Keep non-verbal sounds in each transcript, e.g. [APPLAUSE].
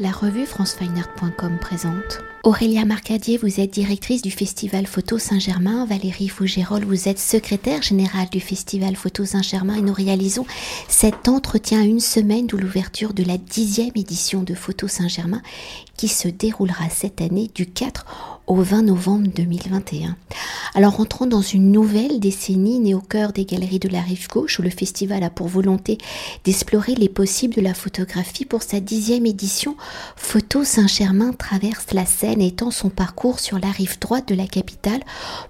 La revue francefineart.com présente. Aurélia Marcadier, vous êtes directrice du Festival Photo Saint-Germain. Valérie Fougérol, vous êtes secrétaire générale du Festival Photo Saint-Germain et nous réalisons cet entretien une semaine de l'ouverture de la dixième édition de Photo Saint-Germain qui se déroulera cette année du 4 au 20 novembre 2021. Alors entrons dans une nouvelle décennie née au cœur des galeries de la rive gauche où le festival a pour volonté d'explorer les possibles de la photographie pour sa dixième édition. Photo Saint-Germain traverse la Seine étant son parcours sur la rive droite de la capitale,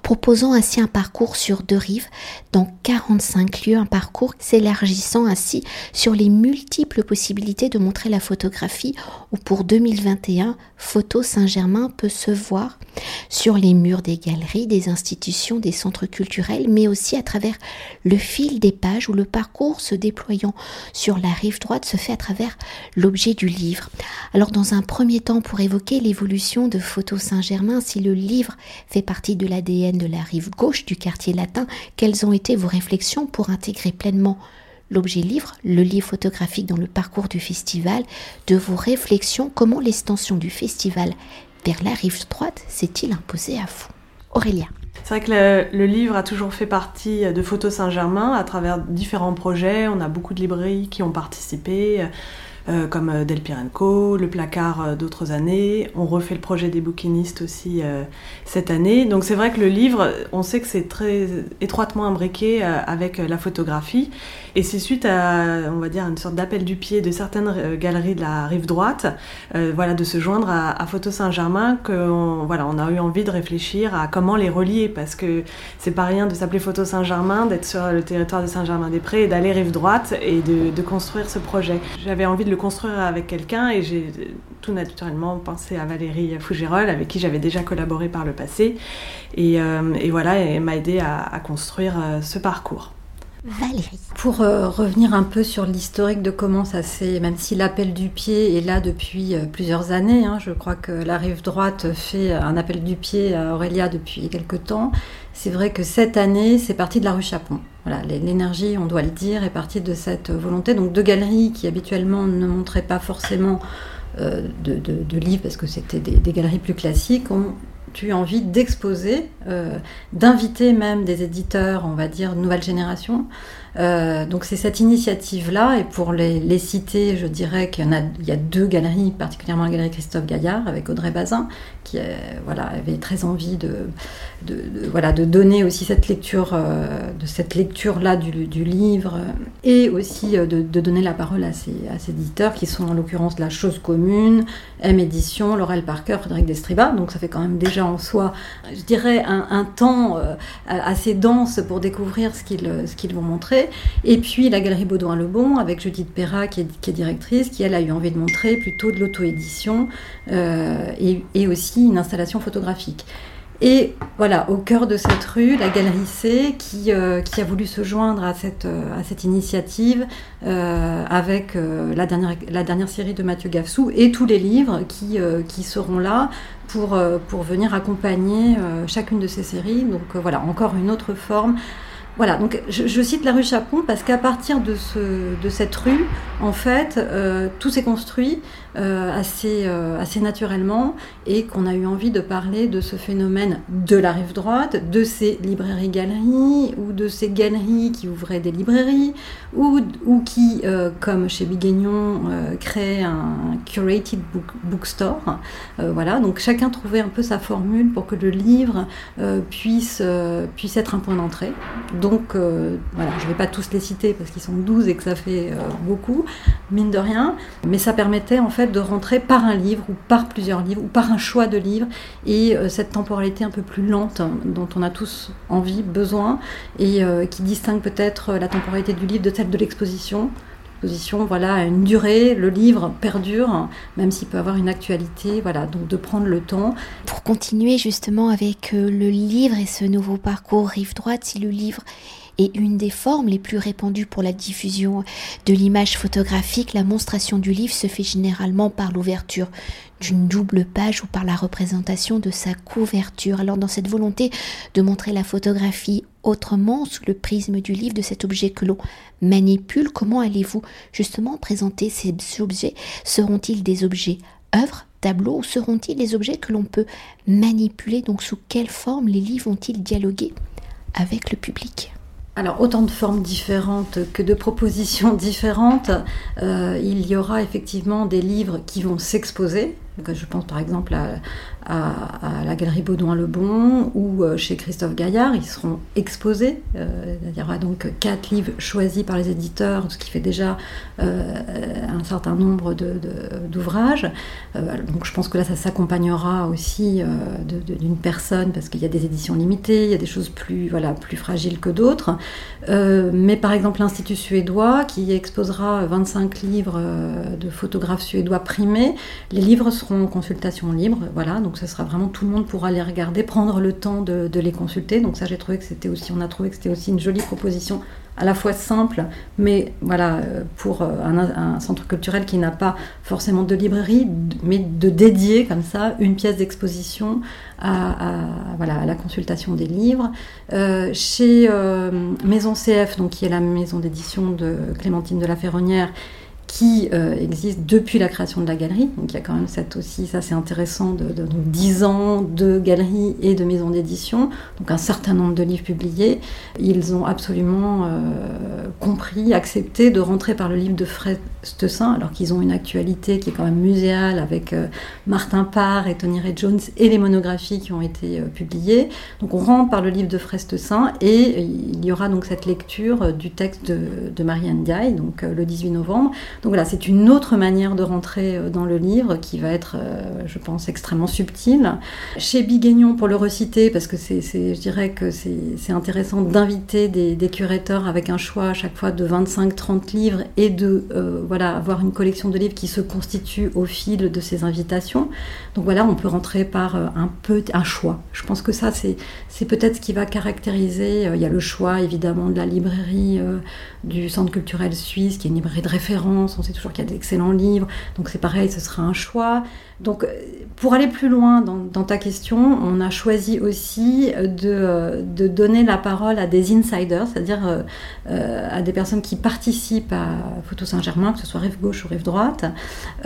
proposant ainsi un parcours sur deux rives dans 45 lieux, un parcours s'élargissant ainsi sur les multiples possibilités de montrer la photographie où pour 2021, Photo Saint-Germain peut se voir sur les murs des galeries, des institutions, des centres culturels, mais aussi à travers le fil des pages où le parcours se déployant sur la rive droite se fait à travers l'objet du livre. Alors dans un premier temps, pour évoquer l'évolution de Photo Saint-Germain, si le livre fait partie de l'ADN de la rive gauche du quartier latin, quelles ont été vos réflexions pour intégrer pleinement l'objet livre, le livre photographique dans le parcours du festival, de vos réflexions, comment l'extension du festival vers la rive droite s'est-il imposé à vous Aurélia. C'est vrai que le, livre a toujours fait partie de Photo Saint-Germain à travers différents projets. On a beaucoup de librairies qui ont participé. Euh, comme euh, Del Pirenco, le placard euh, d'autres années. On refait le projet des bouquinistes aussi cette année. Donc c'est vrai que le livre, on sait que c'est très étroitement imbriqué avec la photographie. Et c'est suite à, on va dire, une sorte d'appel du pied de certaines galeries de la rive droite, voilà, de se joindre à, Photo Saint-Germain, qu'on voilà, on a eu envie de réfléchir à comment les relier, parce que c'est pas rien de s'appeler Photo Saint-Germain, d'être sur le territoire de Saint-Germain-des-Prés d'aller rive droite et de, de construire ce projet. J'avais envie de le construire avec quelqu'un et j'ai tout naturellement pensé à Valérie Fougérol avec qui j'avais déjà collaboré par le passé et, euh, voilà, elle m'a aidé à, construire euh, ce parcours. Valérie. Pour euh, revenir un peu sur l'historique de comment ça s'est, même si l'appel du pied est là depuis plusieurs années, hein, je crois que la rive droite fait un appel du pied à Aurélia depuis quelques temps. C'est vrai que cette année, c'est parti de la rue Chapon. Voilà, l'énergie, on doit le dire, est partie de cette volonté. Donc deux galeries qui habituellement ne montraient pas forcément euh, de, livres parce que c'était des, galeries plus classiques ont eu envie d'exposer, euh, d'inviter même des éditeurs, on va dire, nouvelle génération, euh, donc c'est cette initiative-là, et pour les, citer, je dirais qu'il y, a, deux galeries, particulièrement la galerie Christophe Gaillard avec Audrey Bazin, qui voilà, avait très envie de, voilà, de donner aussi cette lecture, euh, de cette lecture-là du, livre, et aussi de, donner la parole à ces éditeurs qui sont en l'occurrence La Chose Commune, M Édition, Laurel Parker, Frédéric Destriba. Donc ça fait quand même déjà en soi, je dirais, un, temps assez dense pour découvrir ce qu'ils ce qu'ils vont montrer. Et puis la galerie Baudouin-Lebon avec Judith Perra qui est, directrice, qui elle a eu envie de montrer plutôt de l'auto-édition euh, et, aussi une installation photographique. Et voilà, au cœur de cette rue, la Galerie C, qui, euh, qui a voulu se joindre à cette, euh, à cette initiative avec la, dernière, la dernière série de Mathieu Gafsou et tous les livres qui, qui seront là pour, pour venir accompagner chacune de ces séries. Donc voilà, encore une autre forme voilà, donc je, cite la rue Chapon parce qu'à partir de, ce, de cette rue, en fait, euh, tout s'est construit euh, assez, euh, assez naturellement et qu'on a eu envie de parler de ce phénomène de la rive droite, de ces librairies-galeries ou de ces galeries qui ouvraient des librairies ou, ou qui, comme chez Biguignon, créaient un curated bookstore. voilà, donc chacun trouvait un peu sa formule pour que le livre puisse, puisse être un point d'entrée. Donc, voilà, je ne vais pas tous les citer parce qu'ils sont 12 et que ça fait beaucoup, mine de rien, mais ça permettait en fait de rentrer par un livre ou par plusieurs livres ou par un choix de livres et euh, cette temporalité un peu plus lente hein, dont on a tous envie, besoin et euh, qui distingue peut-être la temporalité du livre de celle de l'exposition. L'exposition, voilà, a une durée, le livre perdure, même s'il peut avoir une actualité, voilà, donc de prendre le temps. Pour continuer justement avec euh, le livre et ce nouveau parcours rive droite, si le livre et une des formes les plus répandues pour la diffusion de l'image photographique, la monstration du livre se fait généralement par l'ouverture d'une double page ou par la représentation de sa couverture. Alors dans cette volonté de montrer la photographie autrement sous le prisme du livre de cet objet que l'on manipule, comment allez-vous justement présenter ces objets? Seront-ils des objets œuvres, tableaux, ou seront-ils des objets que l'on peut manipuler? Donc sous quelle forme les livres vont-ils dialoguer avec le public? Alors autant de formes différentes que de propositions [LAUGHS] différentes. Euh, il y aura effectivement des livres qui vont s'exposer. Je pense par exemple à, à, la galerie Baudouin-le-Bon ou euh, chez Christophe Gaillard. Ils seront exposés. Euh, il y aura donc quatre livres choisis par les éditeurs, ce qui fait déjà euh, un certain nombre d'ouvrages. donc je pense que là, ça s'accompagnera aussi d'une personne parce qu'il y a des éditions limitées, il y a des choses plus, voilà, plus fragiles que d'autres. mais par exemple, l'Institut suédois qui exposera 25 livres de photographes suédois primés, les livres seront en consultation libre. Voilà, donc ce sera vraiment tout le monde pourra les regarder, prendre le temps de, les consulter. Donc ça, j'ai trouvé que c'était aussi, on a trouvé que c'était aussi une jolie proposition, à la fois simple, mais voilà, euh, pour euh, un, centre culturel qui n'a pas forcément de librairie, mais de dédier comme ça une pièce d'exposition à, voilà, la consultation des livres. Euh, chez Maison CF, donc qui est la maison d'édition de Clémentine de la Ferronnière, qui euh, existe depuis la création de la galerie. Donc il y a quand même cette aussi, ça c'est intéressant, de, de, 10 ans de galerie et de maison d'édition, donc un certain nombre de livres publiés. Ils ont absolument euh, compris, accepté de rentrer par le livre de Saint, alors qu'ils ont une actualité qui est quand même muséale avec euh, Martin Parr et Tony Ray Jones et les monographies qui ont été publiées. Donc on rentre par le livre de Saint et il y aura donc cette lecture du texte de, de Marianne Diaye, donc le 18 novembre. Donc voilà, c'est une autre manière de rentrer euh, dans le livre qui va être, euh, je pense, extrêmement subtile. Chez Biguignon, pour le reciter, parce que c'est, je dirais que c'est intéressant d'inviter des, curateurs avec un choix à chaque fois de 25-30 livres et de euh, voilà, avoir une collection de livres qui se constitue au fil de ces invitations. Donc voilà, on peut rentrer par un peu un choix. Je pense que ça, c'est peut-être ce qui va caractériser. Il y a le choix évidemment de la librairie du Centre culturel suisse, qui est une librairie de référence. On sait toujours qu'il y a d'excellents livres. Donc c'est pareil, ce sera un choix. Donc, euh, pour aller plus loin dans, ta question, on a choisi aussi de, de, donner la parole à des insiders, c'est-à-dire euh, à des personnes qui participent à Photo Saint-Germain, que ce soit rive gauche ou rive droite,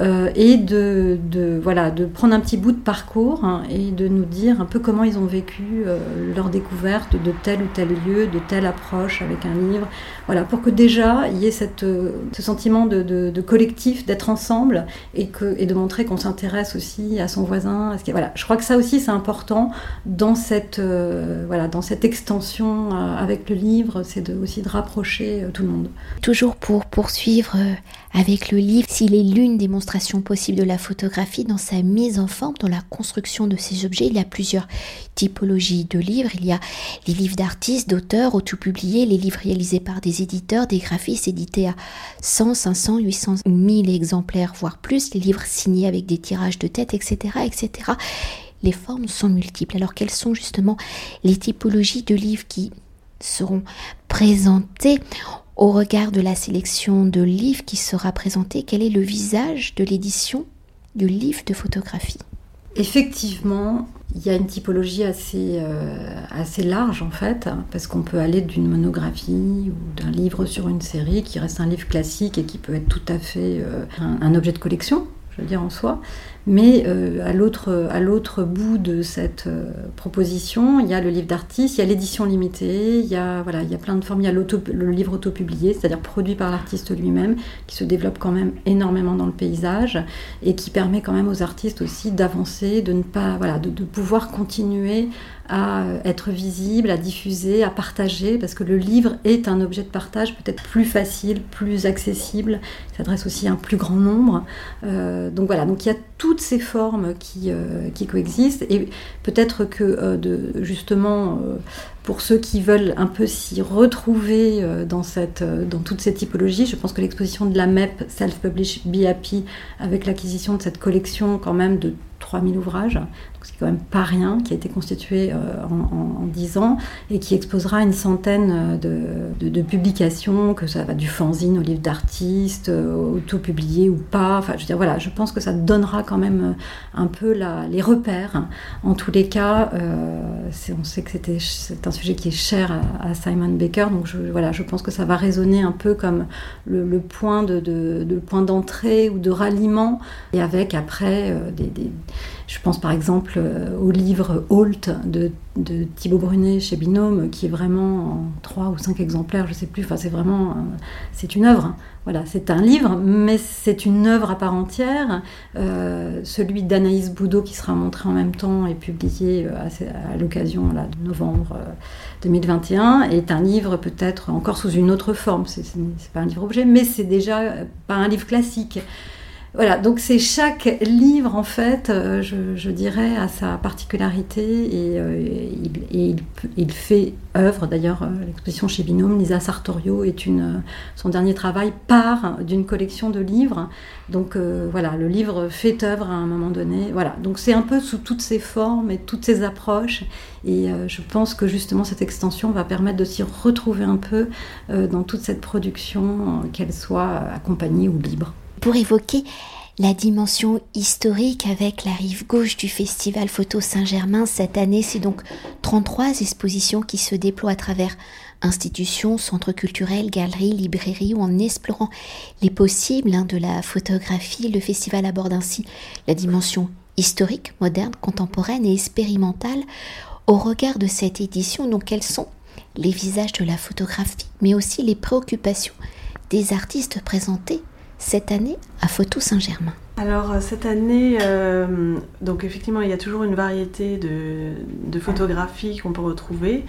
euh, et de, de, voilà, de prendre un petit bout de parcours hein, et de nous dire un peu comment ils ont vécu leur découverte de tel ou tel lieu, de telle approche avec un livre. Voilà, pour que déjà il y ait cette, ce sentiment de, collectif, d'être ensemble et, que, et de montrer qu'on s'intéresse aussi à son voisin. Voilà, je crois que ça aussi c'est important dans cette, euh, voilà, dans cette extension euh, avec le livre, c'est aussi de rapprocher euh, tout le monde. Toujours pour poursuivre avec le livre, s'il est l'une démonstration possible de la photographie dans sa mise en forme, dans la construction de ces objets, il y a plusieurs typologies de livres. Il y a les livres d'artistes, d'auteurs, auto-publiés, les livres réalisés par des éditeurs, des graphistes édités à 100, 500, 800, 1000 exemplaires, voire plus, les livres signés avec des tirages de tête, etc., etc. Les formes sont multiples. Alors quelles sont justement les typologies de livres qui seront présentés au regard de la sélection de livres qui sera présentée, quel est le visage de l'édition du livre de photographie? Effectivement, il y a une typologie assez, euh, large en fait, parce qu'on peut aller d'une monographie ou d'un livre sur une série qui reste un livre classique et qui peut être tout à fait euh, un objet de collection, je veux dire en soi, mais euh, à l'autre bout de cette euh, proposition, il y a le livre d'artiste, il y a l'édition limitée, il y a voilà, il y a plein de formes, il y a le livre auto-publié, c'est-à-dire produit par l'artiste lui-même, qui se développe quand même énormément dans le paysage et qui permet quand même aux artistes aussi d'avancer, de voilà, de, pouvoir continuer à être visible, à diffuser, à partager, parce que le livre est un objet de partage peut-être plus facile, plus accessible, il s'adresse aussi à un plus grand nombre. Euh, donc voilà, donc il y a toutes ces formes qui, euh, qui coexistent, et peut-être que euh, de, justement, pour ceux qui veulent un peu s'y retrouver dans, cette, dans toutes ces typologies, je pense que l'exposition de la MEP Self-Publish Be Happy, avec l'acquisition de cette collection quand même de 3000 ouvrages, c'est quand même pas rien, qui a été constitué euh, en, 10 ans et qui exposera une centaine de, publications, que ça va du fanzine au livre d'artistes, euh, auto-publié ou pas. Enfin, je veux dire, voilà, je pense que ça donnera quand même euh, un peu les repères. En tous les cas, on sait que c'était, un sujet qui est cher à, Simon Baker. Donc je, pense que ça va résonner un peu comme le, point de, de, point d'entrée ou de ralliement, et avec après des, je pense par exemple au livre Holt de, Thibaut Brunet chez Binôme, qui est vraiment en trois ou cinq exemplaires, je sais plus. Enfin, c'est vraiment, c'est une œuvre. Voilà, c'est un livre, mais c'est une œuvre à part entière. Euh, celui d'Anaïs Boudot, qui sera montré en même temps et publié euh, à, l'occasion de novembre 2021, euh, est un livre peut-être encore sous une autre forme. C'est pas un livre objet, mais c'est déjà pas un livre classique. Voilà, donc c'est chaque livre en fait, euh, je, dirais, à sa particularité et, euh, il, fait œuvre. D'ailleurs, euh, l'exposition chez Binôme, Lisa Sartorio, est une, son dernier travail part d'une collection de livres. Donc voilà, le livre fait œuvre à un moment donné. Voilà, donc c'est un peu sous toutes ses formes et toutes ses approches. Et je pense que justement cette extension va permettre de s'y retrouver un peu dans toute cette production, qu'elle soit accompagnée ou libre pour évoquer la dimension historique avec la rive gauche du Festival Photo Saint-Germain. Cette année, c'est donc 33 expositions qui se déploient à travers institutions, centres culturels, galeries, librairies, ou en explorant les possibles hein, de la photographie. Le festival aborde ainsi la dimension historique, moderne, contemporaine et expérimentale. Au regard de cette édition, donc quels sont les visages de la photographie, mais aussi les préoccupations des artistes présentés cette année à Photo Saint-Germain alors euh, cette année, euh, donc effectivement, il y a toujours une variété de, photographies qu'on peut retrouver.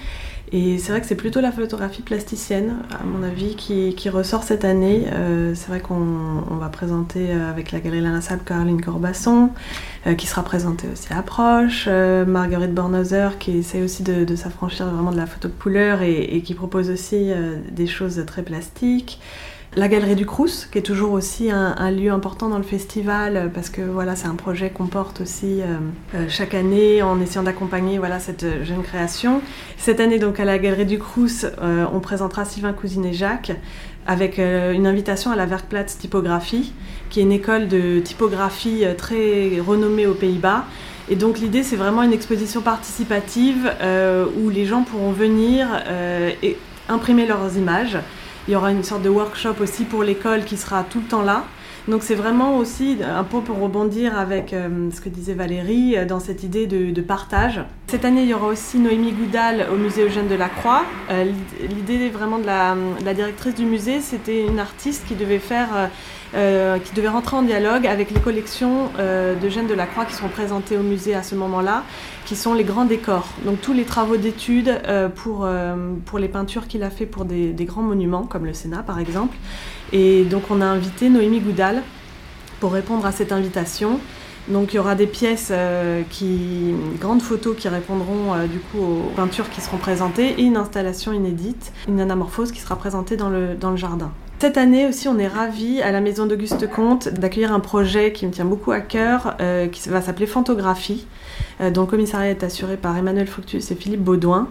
Et c'est vrai que c'est plutôt la photographie plasticienne, à mon avis, qui, ressort cette année. Euh, c'est vrai qu'on va présenter avec la Galerie Lana Caroline Corbasson, qui sera présentée aussi à Approche, Marguerite Bornhauser, qui essaie aussi de, s'affranchir vraiment de la photo de couleur et qui propose aussi des choses très plastiques. La Galerie du Crous, qui est toujours aussi un, lieu important dans le festival, parce que voilà, c'est un projet qu'on porte aussi euh, euh, chaque année en essayant d'accompagner voilà, cette jeune création. Cette année, donc, à la Galerie du Crous, euh, on présentera Sylvain Cousine et Jacques avec une invitation à la Werkplatz Typographie, qui est une école de typographie très renommée aux Pays-Bas. Et donc l'idée, c'est vraiment une exposition participative où les gens pourront venir et imprimer leurs images il y aura une sorte de workshop aussi pour l'école qui sera tout le temps là. Donc c'est vraiment aussi un peu pour rebondir avec euh, ce que disait Valérie euh, dans cette idée de, partage. Cette année, il y aura aussi Noémie Goudal au musée Eugène de la Croix. Euh, l'idée vraiment de la, directrice du musée, c'était une artiste qui devait faire... qui devait rentrer en dialogue avec les collections d'Eugène de la Croix qui sont présentées au musée à ce moment-là, qui sont les grands décors. Donc tous les travaux d'études pour, pour les peintures qu'il a fait pour des, grands monuments, comme le Sénat par exemple. Et donc on a invité Noémie Goudal pour répondre à cette invitation. Donc il y aura des pièces, euh, qui, grandes photos qui répondront euh, du coup aux peintures qui seront présentées et une installation inédite, une anamorphose qui sera présentée dans le jardin. Cette année aussi, on est ravis à la Maison d'Auguste Comte d'accueillir un projet qui me tient beaucoup à cœur, euh, qui va s'appeler Phantographie, dont le commissariat est assuré par Emmanuel Fructus et Philippe Baudouin.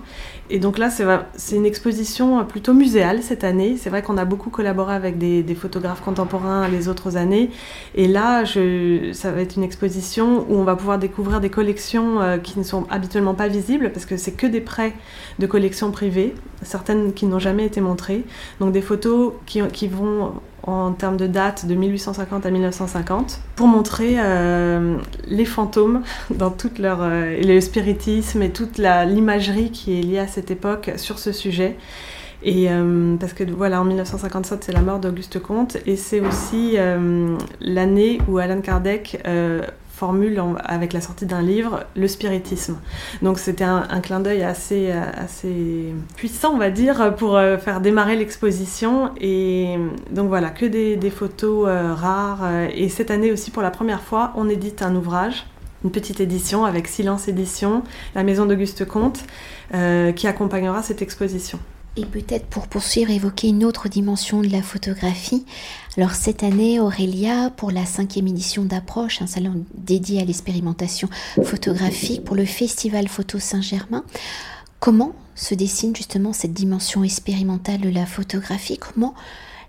Et donc là, c'est une exposition plutôt muséale cette année. C'est vrai qu'on a beaucoup collaboré avec des, photographes contemporains les autres années. Et là, ça va être une exposition où on va pouvoir découvrir des collections euh, qui ne sont habituellement pas visibles parce que c'est que des prêts de collections privées, certaines qui n'ont jamais été montrées. Donc des photos qui, qui vont en termes de date de 1850 à 1950 pour montrer euh, les fantômes [LAUGHS] dans toute leur euh, le spiritisme et toute l'imagerie qui est liée à cette époque sur ce sujet. Et euh, parce que voilà en 1957 c'est la mort d'Auguste Comte et c'est aussi l'année où Alan Kardec formule avec la sortie d'un livre, le spiritisme. Donc c'était un, clin d'œil assez, assez puissant, on va dire, pour euh, faire démarrer l'exposition. Et donc voilà, que des, photos euh, rares. Et cette année aussi, pour la première fois, on édite un ouvrage une petite édition avec Silence Édition, la maison d'Auguste Comte, euh, qui accompagnera cette exposition. Et peut-être pour poursuivre, évoquer une autre dimension de la photographie. Alors cette année, Aurélia, pour la cinquième édition d'Approche, un salon dédié à l'expérimentation photographique pour le Festival Photo Saint-Germain, comment se dessine justement cette dimension expérimentale de la photographie? Comment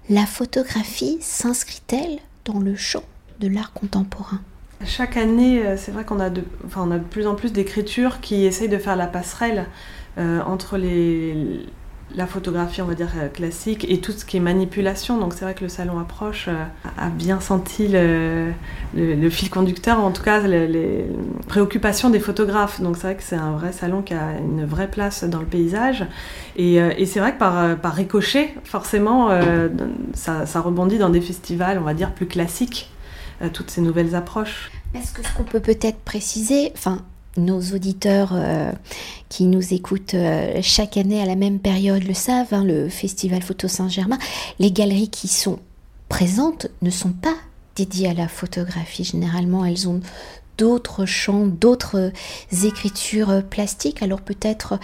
la photographie s'inscrit-elle dans le champ de l'art contemporain? Chaque année, c'est vrai qu'on a de, enfin, a de plus en plus d'écritures qui essayent de faire la passerelle entre les, la photographie, on va dire, euh, classique et tout ce qui est manipulation. Donc c'est vrai que le salon approche euh, a bien senti le, fil conducteur, en tout cas les, préoccupations des photographes. Donc c'est vrai que c'est un vrai salon qui a une vraie place dans le paysage. Et, euh, c'est vrai que par, ricochet, forcément, ça, ça, rebondit dans des festivals, on va dire, plus classiques, toutes ces nouvelles approches. Est-ce que ce qu'on peut peut-être préciser, enfin, nos auditeurs euh, qui nous écoutent euh, chaque année à la même période le savent, hein, le Festival Photo Saint-Germain, les galeries qui sont présentes ne sont pas dédiées à la photographie. Généralement, elles ont d'autres champs, d'autres écritures plastiques. Alors peut-être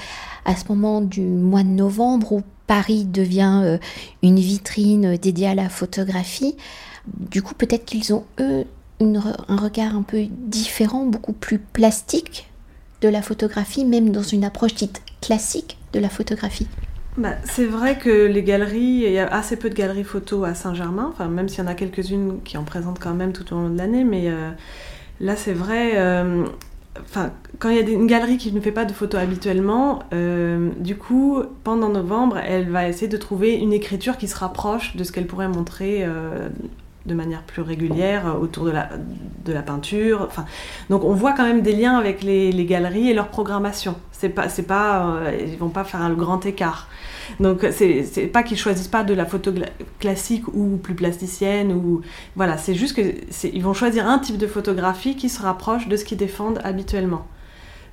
à ce moment du mois de novembre où Paris devient euh, une vitrine dédiée à la photographie, du coup peut-être qu'ils ont eux un regard un peu différent, beaucoup plus plastique de la photographie, même dans une approche dite classique de la photographie. Bah, c'est vrai que les galeries, il y a assez peu de galeries photo à Saint-Germain, enfin, même s'il y en a quelques-unes qui en présentent quand même tout au long de l'année, mais euh, là c'est vrai, euh, quand il y a une galerie qui ne fait pas de photos habituellement, euh, du coup, pendant novembre, elle va essayer de trouver une écriture qui se rapproche de ce qu'elle pourrait montrer de manière plus régulière euh, autour de la, de la peinture. Enfin, donc on voit quand même des liens avec les, galeries et leur programmation. C'est pas, c'est pas, euh, ils vont pas faire un grand écart. Donc c'est pas qu'ils choisissent pas de la photo classique ou plus plasticienne ou voilà, c'est juste que ils vont choisir un type de photographie qui se rapproche de ce qu'ils défendent habituellement.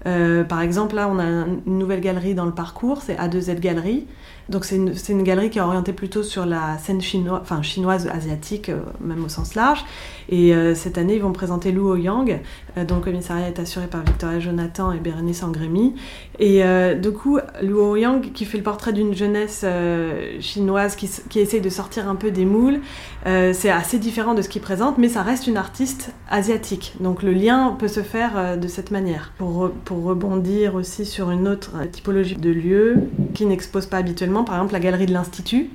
Euh, par exemple, là, on a une nouvelle galerie dans le parcours, c'est A2Z Galerie. Donc c'est une, galerie qui est orientée plutôt sur la scène chinoise, enfin, chinoise asiatique, euh, même au sens large. Et euh, cette année, ils vont présenter Lu Ouyang, euh, dont le commissariat est assuré par Victoria Jonathan et Bérénice Angrémy. Et du coup, Lu Ouyang, qui fait le portrait d'une jeunesse chinoise qui, qui, essaie de sortir un peu des moules, c'est assez différent de ce qu'il présente, mais ça reste une artiste asiatique. Donc le lien peut se faire de cette manière. Pour, pour rebondir aussi sur une autre typologie de lieu qui n'expose pas habituellement, par exemple la galerie de l'Institut,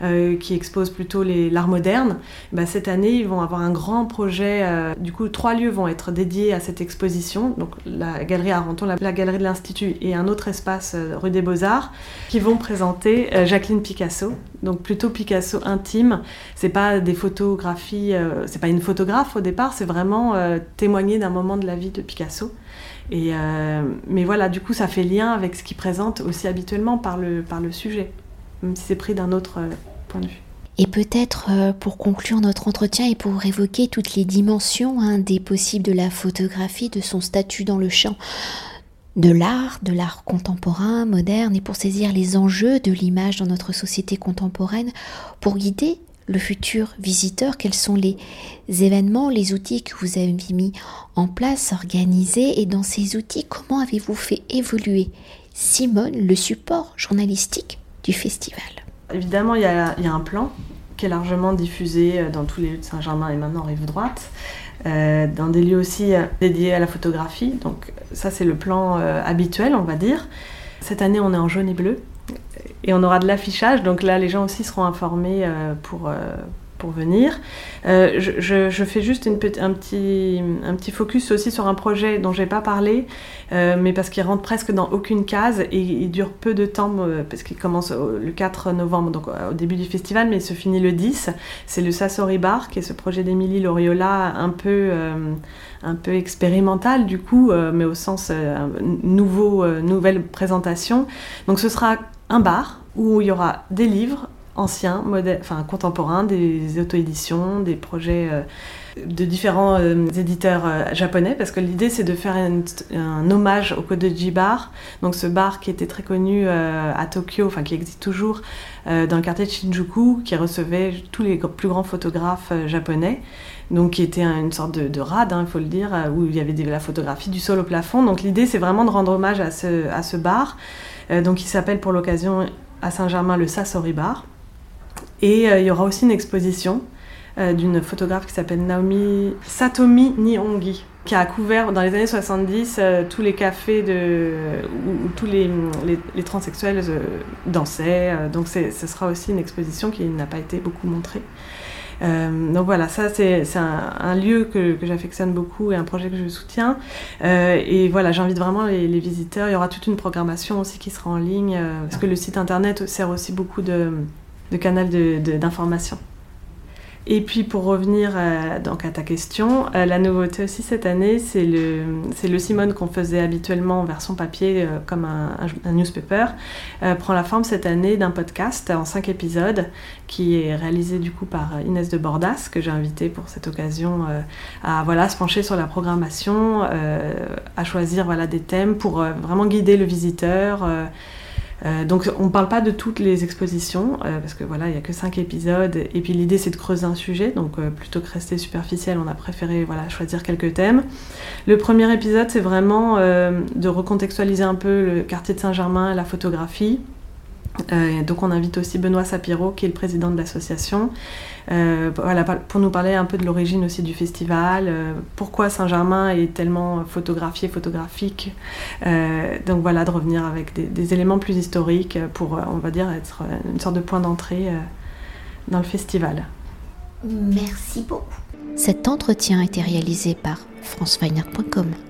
euh, qui expose plutôt l'art moderne, bah, cette année, ils vont avoir un grand projet. Euh, du coup, trois lieux vont être dédiés à cette exposition. Donc, la galerie Arenton, la, la galerie de l'Institut et un autre espace euh, rue des Beaux-Arts, qui vont présenter Jacqueline Picasso. Donc, plutôt Picasso intime. C'est pas des photographies, c'est pas une photographe au départ, c'est vraiment témoigner d'un moment de la vie de Picasso. Et, mais voilà, du coup, ça fait lien avec ce qu'il présente aussi habituellement par le, par le sujet même si c'est pris d'un autre euh, point de vue. Et peut-être euh, pour conclure notre entretien et pour évoquer toutes les dimensions hein, des possibles de la photographie, de son statut dans le champ de l'art, de l'art contemporain, moderne, et pour saisir les enjeux de l'image dans notre société contemporaine, pour guider le futur visiteur, quels sont les événements, les outils que vous avez mis en place, organisés, et dans ces outils, comment avez-vous fait évoluer, Simone, le support journalistique festival? Évidemment, il y, a, un plan qui est largement diffusé euh, dans tous les lieux de Saint-Germain et maintenant rive droite, euh, dans des lieux aussi euh, dédiés à la photographie. Donc ça, c'est le plan habituel, on va dire. Cette année, on est en jaune et bleu et on aura de l'affichage. Donc là, les gens aussi seront informés pour pour venir. Euh, je, fais juste une un, petit, un petit focus aussi sur un projet dont j'ai pas parlé, euh, mais parce qu'il rentre presque dans aucune case et il dure peu de temps, euh, parce qu'il commence le 4 novembre, donc au début du festival, mais il se finit le 10. C'est le Sassori Bar, qui est ce projet d'Emilie Loriola un peu, un peu expérimental du coup, mais au sens nouveau, nouvelle présentation. Donc ce sera un bar où il y aura des livres, anciens, enfin contemporains, des auto-éditions, des projets euh, de différents euh, éditeurs euh, japonais, parce que l'idée c'est de faire un hommage au Kodoji Bar, donc ce bar qui était très connu à Tokyo, enfin qui existe toujours, dans le quartier de Shinjuku, qui recevait tous les plus grands photographes japonais. Donc qui était une sorte de, rade, hein, il faut le dire, où il y avait de la photographie du sol au plafond. Donc l'idée, c'est vraiment de rendre hommage à ce bar, donc il s'appelle pour l'occasion à Saint-Germain le Sasori Bar. Et euh, il y aura aussi une exposition euh, d'une photographe qui s'appelle Naomi Satomi Nihongi, qui a couvert dans les années 70 euh, tous les cafés où, tous les, les, transsexuels dansaient. donc ce sera aussi une exposition qui n'a pas été beaucoup montrée. Euh, donc voilà, ça c'est un, lieu que, j'affectionne beaucoup et un projet que je soutiens. Euh, et voilà, j'invite vraiment les, visiteurs. Il y aura toute une programmation aussi qui sera en ligne, euh, parce que le site internet sert aussi beaucoup de, de canal d'information. Et puis pour revenir euh, donc à ta question, euh, la nouveauté aussi cette année, c'est le, le Simone qu'on faisait habituellement en version papier euh, comme un, newspaper, prend la forme cette année d'un podcast en cinq épisodes qui est réalisé du coup par Inès de Bordas que j'ai invité pour cette occasion à voilà se pencher sur la programmation, à choisir voilà des thèmes pour vraiment guider le visiteur. Euh, donc on ne parle pas de toutes les expositions, euh, parce que voilà, il n'y a que cinq épisodes, et puis l'idée c'est de creuser un sujet, donc euh, plutôt que rester superficiel, on a préféré voilà, choisir quelques thèmes. Le premier épisode c'est vraiment de recontextualiser un peu le quartier de Saint-Germain, la photographie, euh, donc on invite aussi Benoît Sapiro, qui est le président de l'association, euh, voilà, pour nous parler un peu de l'origine aussi du festival, euh, pourquoi Saint-Germain est tellement photographié, photographique. donc voilà, de revenir avec des, éléments plus historiques pour, on va dire, être une sorte de point d'entrée dans le festival. Merci beaucoup. Cet entretien a été réalisé par franceweiner.com.